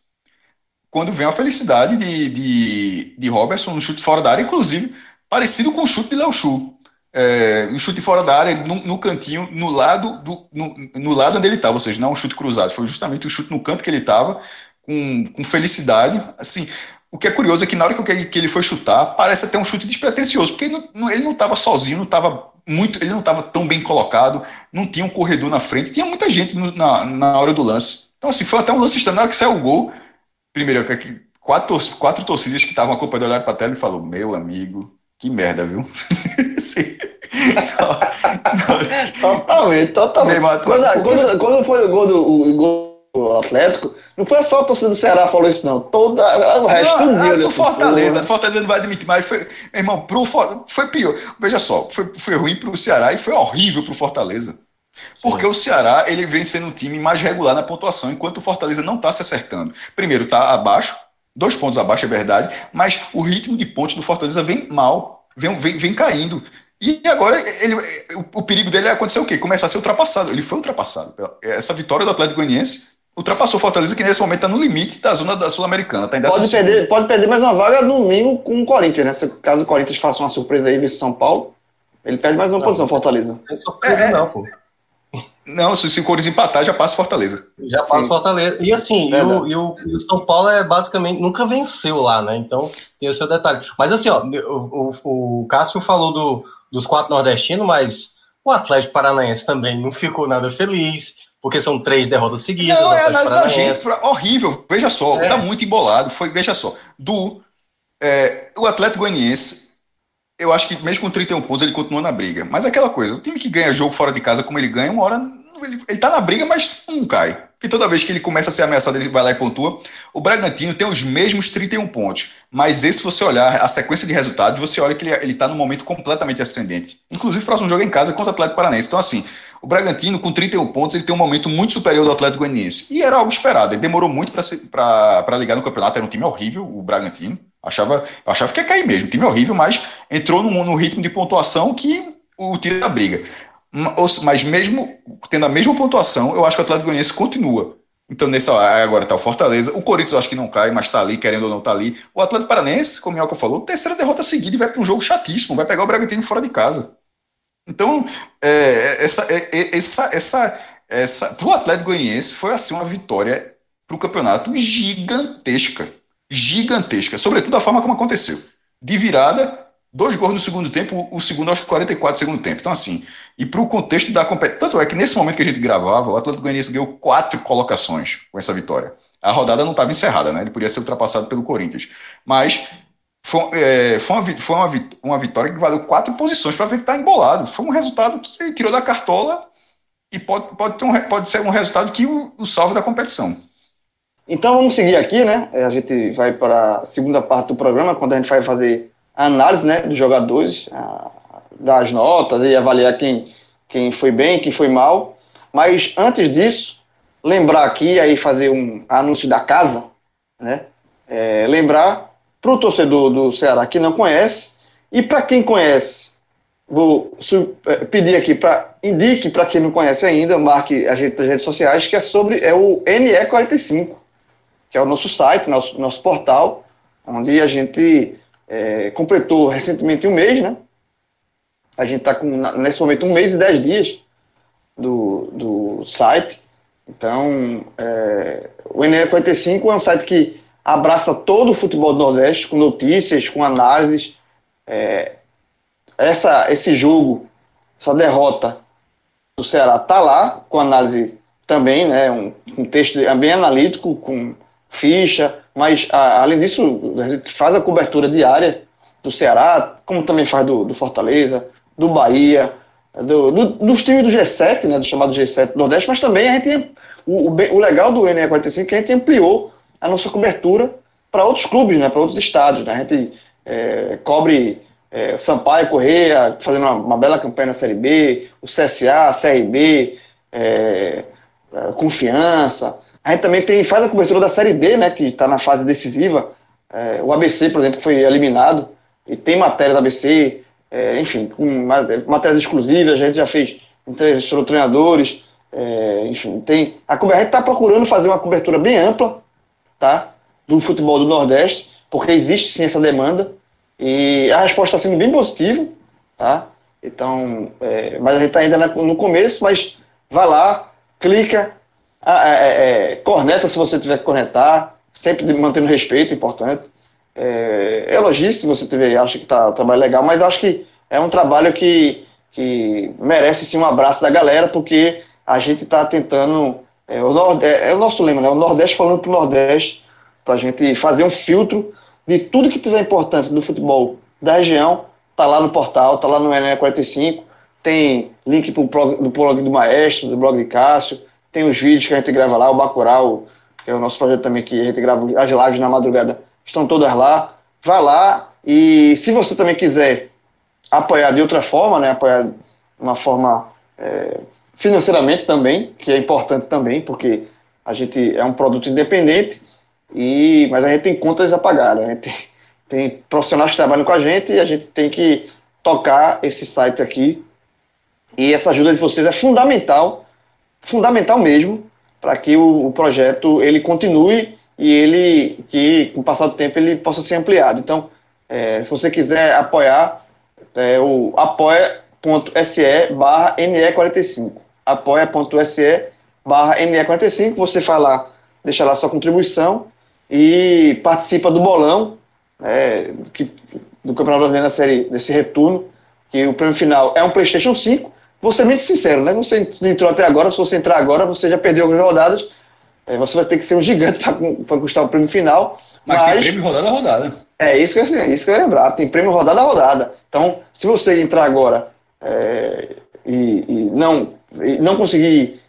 S3: Quando vem a felicidade de, de, de Robertson no chute fora da área, inclusive parecido com o chute de Léo Chu. É, um chute fora da área, no, no cantinho, no lado, do, no, no, lado onde ele estava, ou seja, não um chute cruzado, foi justamente o chute no canto que ele estava, com, com felicidade. Assim, o que é curioso é que na hora que ele foi chutar, parece até um chute despretensioso, porque ele não estava sozinho, não estava muito, ele não estava tão bem colocado, não tinha um corredor na frente, tinha muita gente na, na hora do lance. Então, assim, foi até um lance estranho. Na hora que saiu o gol, primeiro, quatro, quatro torcidas que estavam acompanhando olharam para a tela e falou: Meu amigo, que merda, viu?
S1: totalmente, totalmente. Quando, quando, quando, foi o gol do, o gol Atlético, não foi só a torcida do Ceará que falou isso, não. Toda, o resto
S3: não, a, o Fortaleza, o Fortaleza não vai admitir mais. Foi, irmão, pro, foi pior. Veja só, foi, foi ruim pro Ceará e foi horrível pro Fortaleza. Porque Sim. o Ceará ele vem sendo um time mais regular na pontuação, enquanto o Fortaleza não está se acertando. Primeiro, está abaixo, dois pontos abaixo, é verdade, mas o ritmo de pontos do Fortaleza vem mal, vem, vem, vem caindo. E agora ele, o, o perigo dele é acontecer o quê? Começar a ser ultrapassado. Ele foi ultrapassado. Essa vitória do Atlético Goianiense ultrapassou o Fortaleza, que nesse momento está no limite da zona da Sul-Americana. Tá
S1: pode, perder, pode perder mais uma vaga no domingo com o Corinthians, né? Se caso o Corinthians faça uma surpresa aí, vice São Paulo, ele perde mais uma não, posição, Fortaleza. Não tem surpresa,
S3: é, não, pô. Não, se, se o Corinthians empatar, já passa Fortaleza.
S2: Já passa Sim. Fortaleza. E assim, é, e, o, e, o, e, o, São Paulo é basicamente nunca venceu lá, né? Então tem o seu detalhe. Mas assim, ó, o, o, o Cássio falou do, dos quatro nordestinos, mas o Atlético Paranaense também não ficou nada feliz, porque são três derrotas seguidas.
S3: Não, é análise da gente, horrível. Veja só, é. tá muito embolado. Foi, veja só, do é, o Atlético Goianiense eu acho que mesmo com 31 pontos ele continua na briga. Mas é aquela coisa, o time que ganha jogo fora de casa como ele ganha, uma hora ele, ele tá na briga, mas não cai. Porque toda vez que ele começa a ser ameaçado, ele vai lá e pontua. O Bragantino tem os mesmos 31 pontos. Mas esse, se você olhar a sequência de resultados, você olha que ele, ele tá num momento completamente ascendente. Inclusive, o próximo jogo é em casa contra o Atlético Paranaense. Então, assim, o Bragantino, com 31 pontos, ele tem um momento muito superior do Atlético Goianiense. E era algo esperado. Ele demorou muito para ligar no campeonato. Era um time horrível, o Bragantino. Achava, achava que ia cair mesmo. Time horrível, mas entrou num, ritmo de pontuação que o tira da briga. Mas mesmo tendo a mesma pontuação, eu acho que o Atlético Goianiense continua. Então, nessa agora está o Fortaleza. O Corinthians eu acho que não cai, mas está ali, querendo ou não está ali. O Atlético Paranense, como o Minhoca falou, terceira derrota seguida e vai para um jogo chatíssimo. Vai pegar o Bragantino fora de casa. Então, é, essa, é, é essa, essa, essa, para o Atlético Goianiense foi assim uma vitória para o campeonato gigantesca gigantesca, sobretudo a forma como aconteceu. De virada, dois gols no segundo tempo, o segundo aos 44 do segundo tempo. Então, assim, e para o contexto da competição. Tanto é que nesse momento que a gente gravava, o Atlético Goianiense ganhou quatro colocações com essa vitória. A rodada não estava encerrada, né? Ele podia ser ultrapassado pelo Corinthians. Mas foi, é, foi, uma, foi uma, uma vitória que valeu quatro posições para ver que está embolado. Foi um resultado que ele tirou da cartola e pode, pode, um, pode ser um resultado que o, o salve da competição.
S1: Então vamos seguir aqui, né? É, a gente vai para a segunda parte do programa, quando a gente vai fazer a análise né, dos jogadores, a, das notas e avaliar quem, quem foi bem, quem foi mal. Mas antes disso, lembrar aqui, aí fazer um anúncio da casa, né? É, lembrar para o torcedor do Ceará que não conhece, e para quem conhece, vou é, pedir aqui para indique para quem não conhece ainda, marque a gente nas redes sociais, que é sobre é o NE45 que é o nosso site, nosso, nosso portal, onde a gente é, completou recentemente um mês, né? A gente está com, nesse momento, um mês e dez dias do, do site. Então, é, o NE45 é um site que abraça todo o futebol do Nordeste, com notícias, com análises. É, essa, esse jogo, essa derrota do Ceará está lá, com análise também, né, um, um texto bem analítico, com ficha, mas a, além disso, a gente faz a cobertura diária do Ceará, como também faz do, do Fortaleza, do Bahia, do, do, dos times do G7, né, do chamado G7 do Nordeste, mas também a gente, o, o, o legal do NE45 é que a gente ampliou a nossa cobertura para outros clubes, né, para outros estados. Né, a gente é, cobre é, Sampaio Correia, fazendo uma, uma, bela campanha na Série B, o CSA, CRB, é, Confiança, a gente também tem, faz a cobertura da Série D, né, que está na fase decisiva. É, o ABC, por exemplo, foi eliminado e tem matéria do ABC, é, enfim, com matérias exclusivas, a gente já fez entrevistou treinadores, é, enfim, tem. A, a gente está procurando fazer uma cobertura bem ampla, tá? Do futebol do Nordeste, porque existe sim essa demanda e a resposta está sendo bem positiva, tá? Então, é, mas a gente está ainda no começo, mas vai lá, clica, é, é, corneta se você tiver que cornetar, sempre mantendo respeito, importante. É, elogie se você tiver, acha que está um trabalho legal, mas acho que é um trabalho que, que merece sim um abraço da galera, porque a gente está tentando. É, o Nord, é, é, o nosso lema, né? O Nordeste falando para o Nordeste, para a gente fazer um filtro de tudo que tiver importante do futebol da região, tá lá no portal, tá lá no NE45. tem link pro blog, do blog do Maestro, do blog de Cássio, tem os vídeos que a gente grava lá, o Bacurau, que é o nosso projeto também, que a gente grava as lives na madrugada, estão todas lá. Vai lá e se você também quiser apoiar de outra forma, né, apoiar de uma forma é, financeiramente também, que é importante também, porque a gente é um produto independente, e, mas a gente tem contas a pagar, né? a gente tem, tem profissionais que trabalham com a gente e a gente tem que tocar esse site aqui. E essa ajuda de vocês é fundamental, fundamental mesmo, para que o, o, projeto ele continue e ele que com o passar do tempo ele possa ser ampliado. Então, é, se você quiser apoiar, é o apoia.se barra NE45. apoia.se barra NE45, você vai lá, deixa lá sua contribuição e participa do bolão é, que, do Campeonato Brasileiro na série desse retorno, que o prêmio final é um PlayStation 5. Vou ser muito sincero, né? Você não entrou até agora, se você entrar agora, você já perdeu algumas rodadas. É, você vai ter que ser um gigante para custar o prêmio final.
S3: Mas, mas, tem prêmio rodada a rodada.
S1: É isso que, assim, isso que eu ia lembrar. Tem prêmio rodada a rodada. Então, se você entrar agora é, e, e, não, não conseguir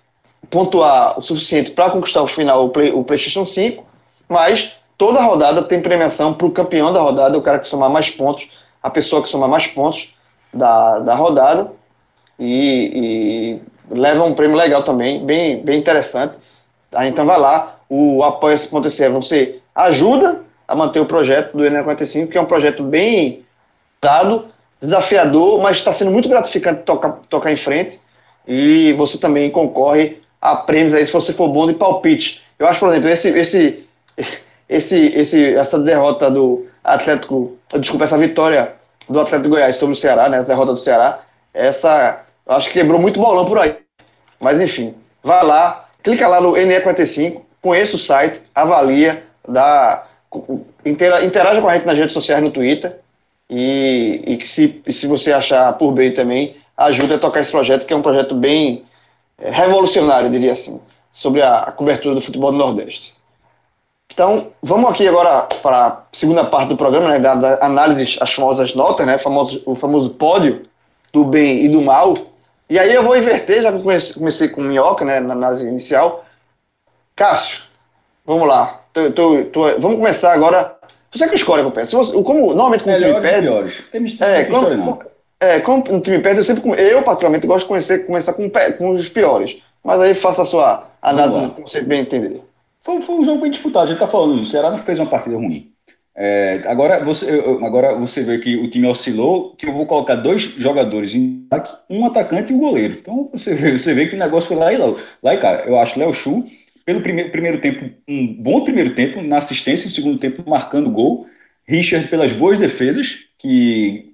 S1: pontuar o suficiente para conquistar o final, o, Play, o PlayStation 5, mas toda rodada tem premiação para o campeão da rodada, o cara que somar mais pontos, a pessoa que somar mais pontos da, da rodada. E, e leva um prêmio legal também, bem, bem interessante. Tá? Então vai lá, o apoia.se você ajuda a manter o projeto do Enem 45, que é um projeto bem dado, desafiador, mas está sendo muito gratificante tocar, tocar em frente. E você também concorre a prêmios aí se você for bom de palpite. Eu acho, por exemplo, esse, esse, esse, esse, essa derrota do Atlético, desculpa, essa vitória do Atlético Goiás sobre o Ceará, né, essa derrota do Ceará, essa, eu acho que quebrou muito bolão por aí. Mas enfim, vai lá, clica lá no NE45, conheça o site, avalia, dá, interaja com a gente nas redes sociais no Twitter e, e que se, se você achar por bem também, ajude a tocar esse projeto, que é um projeto bem é, revolucionário, diria assim, sobre a, cobertura do futebol do Nordeste. Então, vamos aqui agora para a segunda parte do programa, né, da, da análise, as famosas notas, né, famoso, o famoso pódio do bem e do mal. E aí eu vou inverter, já que comecei, comecei com minhoca, né, na análise inicial. Cássio, vamos lá. Tô, tô, tô, vamos começar agora. Você que escolhe, eu penso. Você, como, normalmente, como
S3: Melhores perde. Piores. Tem,
S1: é, como, como, é, como um time perde, eu sempre. Eu, particularmente, gosto de conhecer, começar com, com os piores. Mas aí faça a sua análise, como você bem entender.
S3: Foi, foi um jogo bem disputado. A gente está falando, o Ceará não fez uma partida ruim. É, agora, você, agora você vê que o time oscilou, que eu vou colocar dois jogadores em ataque, um atacante e um goleiro. Então você vê, você vê que o negócio foi lá e lá. Lá e cá, eu acho Léo Chu, pelo primeiro, primeiro tempo, um bom primeiro tempo, na assistência, no segundo tempo marcando gol. Richard pelas boas defesas, que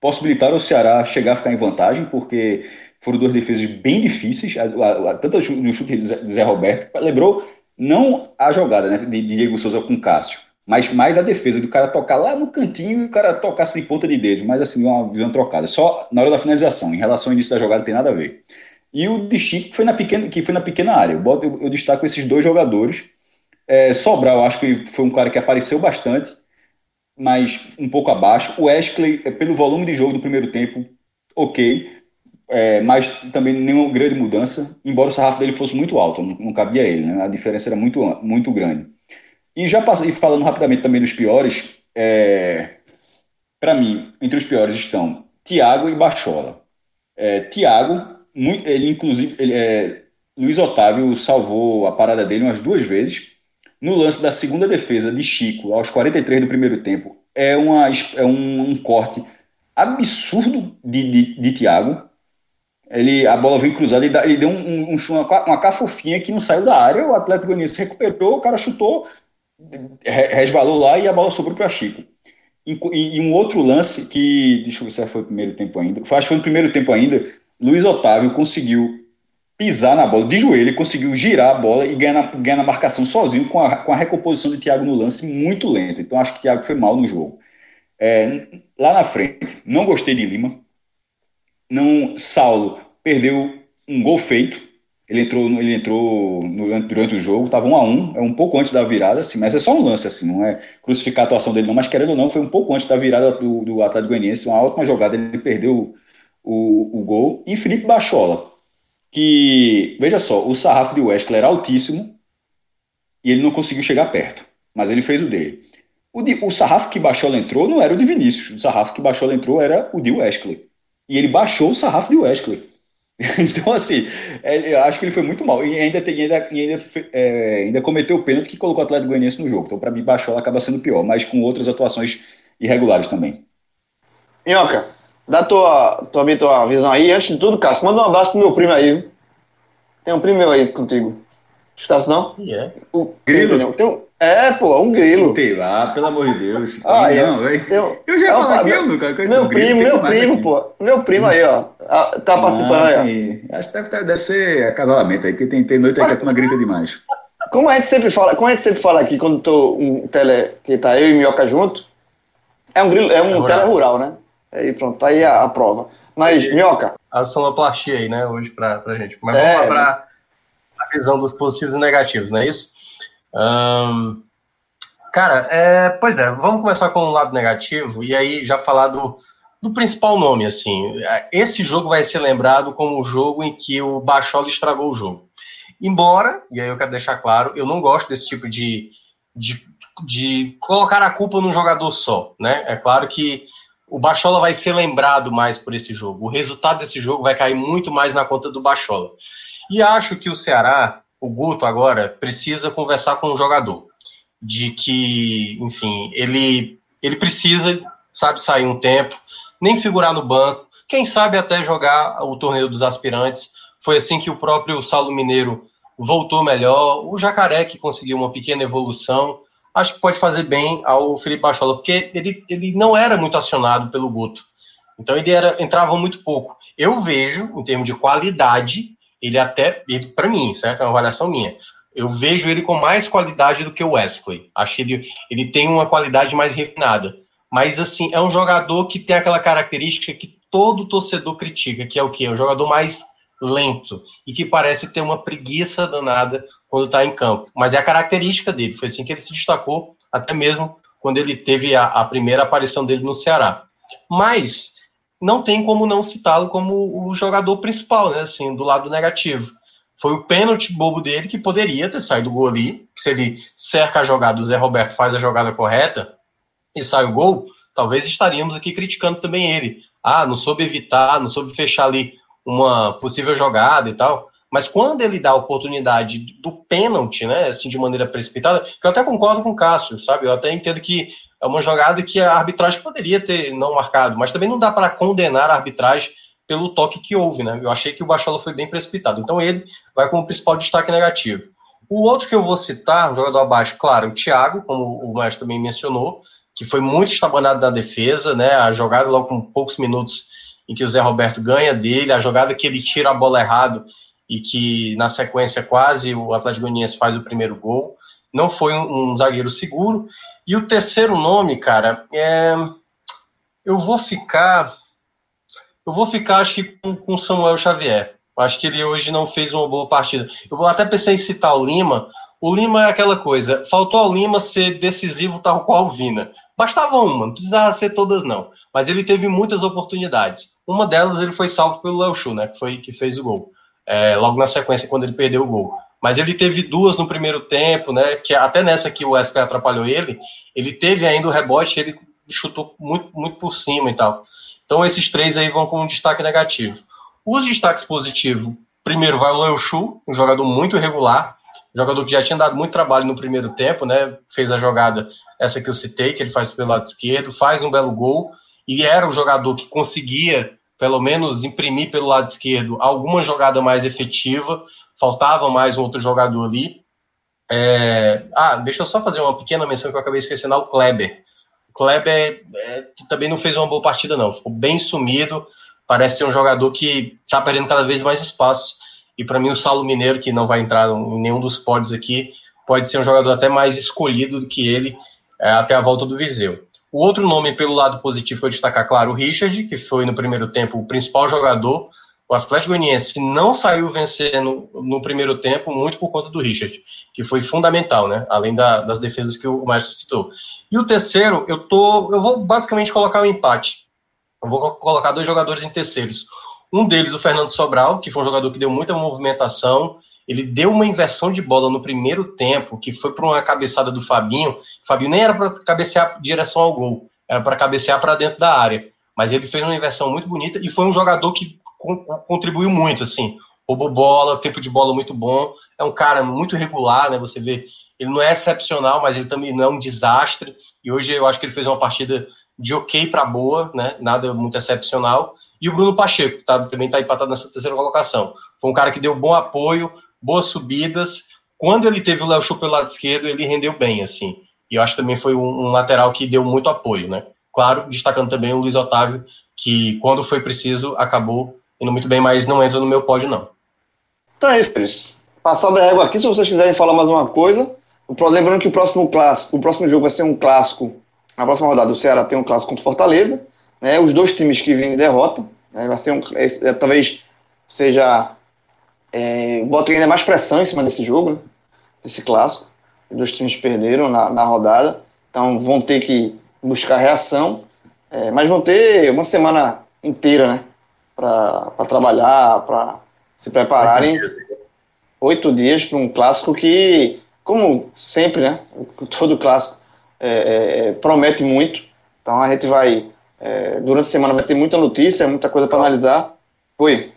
S3: possibilitaram o Ceará chegar a ficar em vantagem, porque foram duas defesas bem difíceis, tanto no chute de Zé Roberto, lembrou não a jogada né, de Diego Souza com Cássio, mas mais a defesa do cara tocar lá no cantinho e o cara tocar sem ponta de dedo, mas assim, uma visão trocada. Só na hora da finalização, em relação ao início da jogada, não tem nada a ver. E o de Chico, que foi na pequena, que foi na pequena área. Eu, eu, eu destaco esses dois jogadores. É, Sobral, acho que foi um cara que apareceu bastante, mas um pouco abaixo. O Wesley, é, pelo volume de jogo do primeiro tempo, ok é, mas também nenhuma grande mudança, embora o sarrafo dele fosse muito alto, não, não cabia ele, né? a diferença era muito, muito grande. E já e falando rapidamente também dos piores, é, para mim, entre os piores estão Thiago e Bachola. É, Thiago, muito, ele inclusive, ele, Luiz Otávio salvou a parada dele umas duas vezes. No lance da segunda defesa de Chico, aos 43 do primeiro tempo, é, uma, é um, um corte absurdo de, de, de Thiago, ele, a bola vem cruzada, ele, ele deu um, um, uma, uma cafofinha que não saiu da área, o Atlético Goianiense recuperou, o cara chutou, resvalou lá e a bola sobrou para Chico. E, e, um outro lance que, deixa eu ver se foi o primeiro tempo ainda, acho que foi no primeiro tempo ainda, Luiz Otávio conseguiu pisar na bola de joelho, conseguiu girar a bola e ganhar na, ganhar na marcação sozinho com a, com a recomposição de Thiago no lance muito lenta. Então acho que Thiago foi mal no jogo. É, lá na frente, não gostei de Lima, não Saulo perdeu um gol feito. Ele entrou, ele entrou no, durante o jogo, estava um a um, é um pouco antes da virada, assim, mas é só um lance, assim, não é crucificar a atuação dele, não, mas querendo ou não, foi um pouco antes da virada do, do Atlético Goianiense, uma ótima jogada, ele perdeu o,
S4: o, o gol, e Felipe Bachola, que, veja só, o sarrafo de Wesley era altíssimo e ele não conseguiu chegar perto, mas ele fez o dele. O, de, o sarrafo que Bachola entrou não era o de Vinícius, o sarrafo que Bachola entrou era o de Wesley. E ele baixou o sarrafo de Wesley. Então, assim, é, eu acho que ele foi muito mal. E ainda, tem, ainda, ainda, é, ainda cometeu o pênalti que colocou o Atlético Goianiense no jogo. Então, para mim, Bachola acaba sendo pior, mas com outras atuações irregulares também.
S1: Minhoca, dá tua, tua, tua visão aí. Antes de tudo, Cássio, manda um abraço pro meu primo aí. Tem um primo meu aí contigo. Escutasse não?
S4: Yeah.
S1: O, grilo? Tem um, é, pô, um grilo.
S4: Sei lá, pelo amor de Deus.
S1: Ah,
S4: não,
S1: velho.
S4: Eu, eu já é falei aqui, eu nunca
S1: Meu um primo, meu primo, aqui. pô. Meu primo aí, ó. Ah, tá participando aí,
S4: ó. Acho que deve, deve ser acasalamento aí, porque tem, tem noite aí que a turma grita demais.
S1: Como a gente sempre fala, como a gente sempre fala aqui quando tô um tele que tá eu e Minhoca junto, é um grilo, é um é tele rural, né? Aí pronto, tá aí a, a prova. Mas, Minhoca.
S2: A sonoplastia aí, né, hoje pra, pra gente. Mas é, vamos lá pra a visão dos positivos e negativos, não é isso? Um, cara, é, pois é, vamos começar com o lado negativo e aí já falar do, do principal nome, assim. Esse jogo vai ser lembrado como o jogo em que o Bachola estragou o jogo. Embora, e aí eu quero deixar claro, eu não gosto desse tipo de, de, de colocar a culpa num jogador só, né? É claro que o Bachola vai ser lembrado mais por esse jogo. O resultado desse jogo vai cair muito mais na conta do Bachola. E acho que o Ceará, o Guto agora, precisa conversar com o jogador. De que, enfim, ele, ele precisa, sabe, sair um tempo, nem figurar no banco, quem sabe até jogar o torneio dos aspirantes. Foi assim que o próprio Saulo Mineiro voltou melhor. O Jacaré, que conseguiu uma pequena evolução, acho que pode fazer bem ao Felipe Bachola, porque ele, ele não era muito acionado pelo Guto. Então ele era, entrava muito pouco. Eu vejo, em termos de qualidade, ele até, para mim, certo? É uma avaliação minha. Eu vejo ele com mais qualidade do que o Wesley. Acho que ele, ele tem uma qualidade mais refinada. Mas, assim, é um jogador que tem aquela característica que todo torcedor critica, que é o quê? É um jogador mais lento e que parece ter uma preguiça danada quando está em campo. Mas é a característica dele. Foi assim que ele se destacou, até mesmo quando ele teve a, a primeira aparição dele no Ceará. Mas não tem como não citá-lo como o jogador principal, né? Assim, do lado negativo. Foi o pênalti bobo dele que poderia ter saído o gol ali. Se ele cerca a jogada, o Zé Roberto faz a jogada correta e sai o gol, talvez estaríamos aqui criticando também ele. Ah, não soube evitar, não soube fechar ali uma possível jogada e tal. Mas quando ele dá a oportunidade do pênalti, né, assim, de maneira precipitada, que eu até concordo com o Cássio, sabe? Eu até entendo que é uma jogada que a arbitragem poderia ter não marcado, mas também não dá para condenar a arbitragem pelo toque que houve, né? Eu achei que o Bachola foi bem precipitado. Então ele vai como principal destaque negativo. O outro que eu vou citar, um jogador abaixo, claro, o Thiago, como o Mestre também mencionou, que foi muito estabanado na defesa, né? A jogada logo com poucos minutos em que o Zé Roberto ganha dele, a jogada que ele tira a bola errado e que na sequência quase o Atlético Goianiense faz o primeiro gol. Não foi um, um zagueiro seguro. E o terceiro nome, cara, é... eu vou ficar. Eu vou ficar, acho que, com o Samuel Xavier. Acho que ele hoje não fez uma boa partida. Eu até pensei em citar o Lima. O Lima é aquela coisa. Faltou ao Lima ser decisivo, tal qual o Vina. Bastava uma, não precisava ser todas, não. Mas ele teve muitas oportunidades. Uma delas ele foi salvo pelo Léo Chu, né? Que foi que fez o gol. É, logo na sequência, quando ele perdeu o gol. Mas ele teve duas no primeiro tempo, né? Que até nessa que o Wesley atrapalhou ele, ele teve ainda o rebote, ele chutou muito, muito por cima e tal. Então esses três aí vão com um destaque negativo. Os destaques positivos, primeiro vai o Leo Chu, um jogador muito regular, jogador que já tinha dado muito trabalho no primeiro tempo, né? Fez a jogada essa que eu citei, que ele faz pelo lado esquerdo, faz um belo gol e era o jogador que conseguia pelo menos imprimir pelo lado esquerdo alguma jogada mais efetiva, faltava mais um outro jogador ali. É... Ah, deixa eu só fazer uma pequena menção que eu acabei esquecendo, o Kleber. O Kleber é, também não fez uma boa partida, não, ficou bem sumido, parece ser um jogador que está perdendo cada vez mais espaço, e para mim o Saulo Mineiro, que não vai entrar em nenhum dos pódios aqui, pode ser um jogador até mais escolhido do que ele é, até a volta do Viseu. O outro nome, pelo lado positivo, foi destacar, claro, o Richard, que foi no primeiro tempo o principal jogador. O Atlético Goianiense não saiu vencendo no primeiro tempo, muito por conta do Richard, que foi fundamental, né? Além da, das defesas que o Márcio citou. E o terceiro, eu tô. Eu vou basicamente colocar um empate. Eu vou colocar dois jogadores em terceiros. Um deles, o Fernando Sobral, que foi um jogador que deu muita movimentação. Ele deu uma inversão de bola no primeiro tempo, que foi para uma cabeçada do Fabinho. O Fabinho nem era para cabecear direção ao gol, era para cabecear para dentro da área. Mas ele fez uma inversão muito bonita e foi um jogador que contribuiu muito, assim. Roubou bola, tempo de bola muito bom. É um cara muito regular, né? Você vê, ele não é excepcional, mas ele também não é um desastre. E hoje eu acho que ele fez uma partida de ok para boa, né? Nada muito excepcional. E o Bruno Pacheco, tá, também está empatado nessa terceira colocação. Foi um cara que deu bom apoio, boas subidas. Quando ele teve o Léo Chu pelo lado esquerdo, ele rendeu bem, assim. E eu acho que também foi um, um, lateral que deu muito apoio, né? Claro, destacando também o Luiz Otávio, que quando foi preciso, acabou indo muito bem, mas não entra no meu pódio, não.
S1: Então é isso, Cris. Passada a régua aqui, se vocês quiserem falar mais uma coisa. Lembrando que o próximo clássico, o próximo jogo vai ser um clássico. Na próxima rodada, o Ceará tem um clássico contra o Fortaleza. Né, os dois times que vêm de derrota. Né, vai ser um, é, talvez seja. É, bota ainda mais pressão em cima desse jogo, né, desse clássico. Os dois times perderam na, na rodada. Então vão ter que buscar reação. É, mas vão ter uma semana inteira, né? Para trabalhar, para se prepararem. Oito dias para um clássico que, como sempre, né? Todo clássico é, é, é, promete muito. Então a gente vai, é, durante a semana, vai ter muita notícia, muita coisa para analisar. Oi.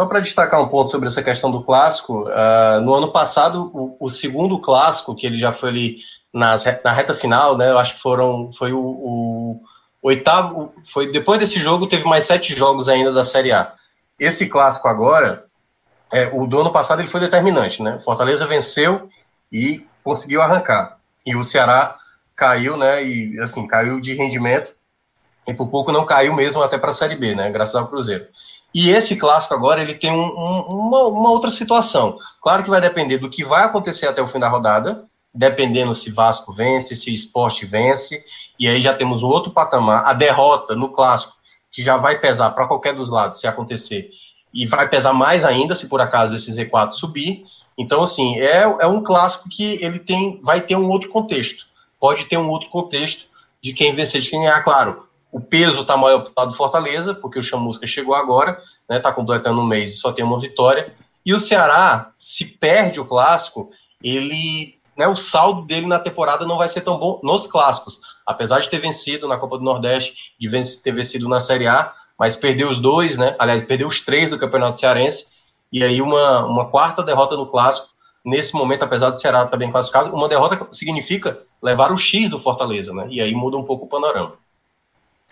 S2: Só para destacar um ponto sobre essa questão do clássico, uh, no ano passado, o, o, segundo clássico, que ele já foi ali nas, na reta final, né? Eu acho que foram, foi o, o oitavo, foi depois desse jogo teve mais sete jogos ainda da Série A. Esse clássico agora, é, o do ano passado ele foi determinante, né? Fortaleza venceu e conseguiu arrancar. E o Ceará caiu, né? E assim, caiu de rendimento. E por pouco não caiu mesmo até para a Série B, né? Graças ao Cruzeiro. E esse clássico agora ele tem um, um, uma, uma, outra situação. Claro que vai depender do que vai acontecer até o fim da rodada, dependendo se Vasco vence, se Esporte vence, e aí já temos um outro patamar. A derrota no clássico que já vai pesar para qualquer dos lados se acontecer, e vai pesar mais ainda se por acaso esse Z4 subir. Então, assim, é, é um clássico que ele tem, vai ter um outro contexto. Pode ter um outro contexto de quem vencer, de quem ganhar, claro. O peso está maior para o lado do Fortaleza, porque o Chamusca chegou agora, né, tá completando um mês e só tem uma vitória. E o Ceará, se perde o clássico, ele né, o saldo dele na temporada não vai ser tão bom nos clássicos. Apesar de ter vencido na Copa do Nordeste, de ter vencido na Série A, mas perdeu os dois, né? Aliás, perdeu os três do Campeonato Cearense, e aí uma, uma quarta derrota no clássico. Nesse momento, apesar do Ceará estar bem classificado, uma derrota significa levar o X do Fortaleza, né? E aí muda um pouco o panorama.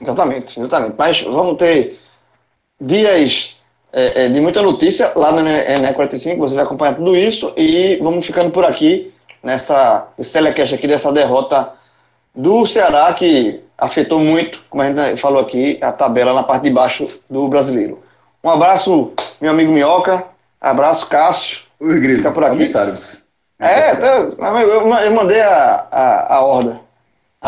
S1: Exatamente, exatamente. Mas vamos ter dias é, é, de muita notícia lá no NE45, você vai acompanhar tudo isso e vamos ficando por aqui nessa telecast aqui dessa derrota do Ceará que afetou muito, como a gente falou aqui, a tabela na parte de baixo do brasileiro. Um abraço, meu amigo Minhoca. Abraço, Cássio.
S3: Oi, Grilo.
S1: Fica por aqui. Comentários. É, então, eu, eu mandei a, a, a horda.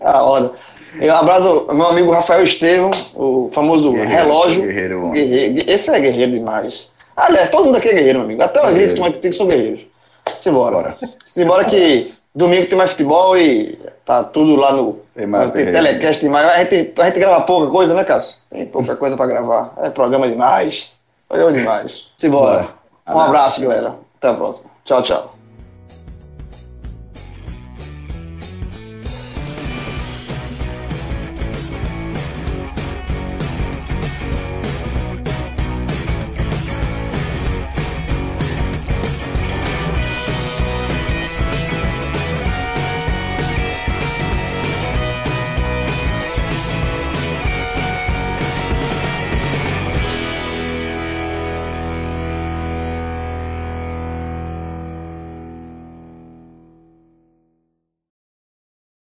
S1: A, a horda. Um abraço, meu amigo Rafael Estevam, o famoso guerreiro, relógio. Guerreiro, guerreiro. Esse é guerreiro demais. Aliás, todo mundo aqui é guerreiro, meu amigo. Até os gringos que tem que são guerreiros. Simbora. Simbora que domingo tem mais futebol e tá tudo lá no. Tem, mais, tem telecast demais. A gente, a gente grava pouca coisa, né, Cássio? Tem pouca coisa pra gravar. É programa demais. Programa demais. Simbora. Um abraço, galera. Até a próxima. Tchau, tchau.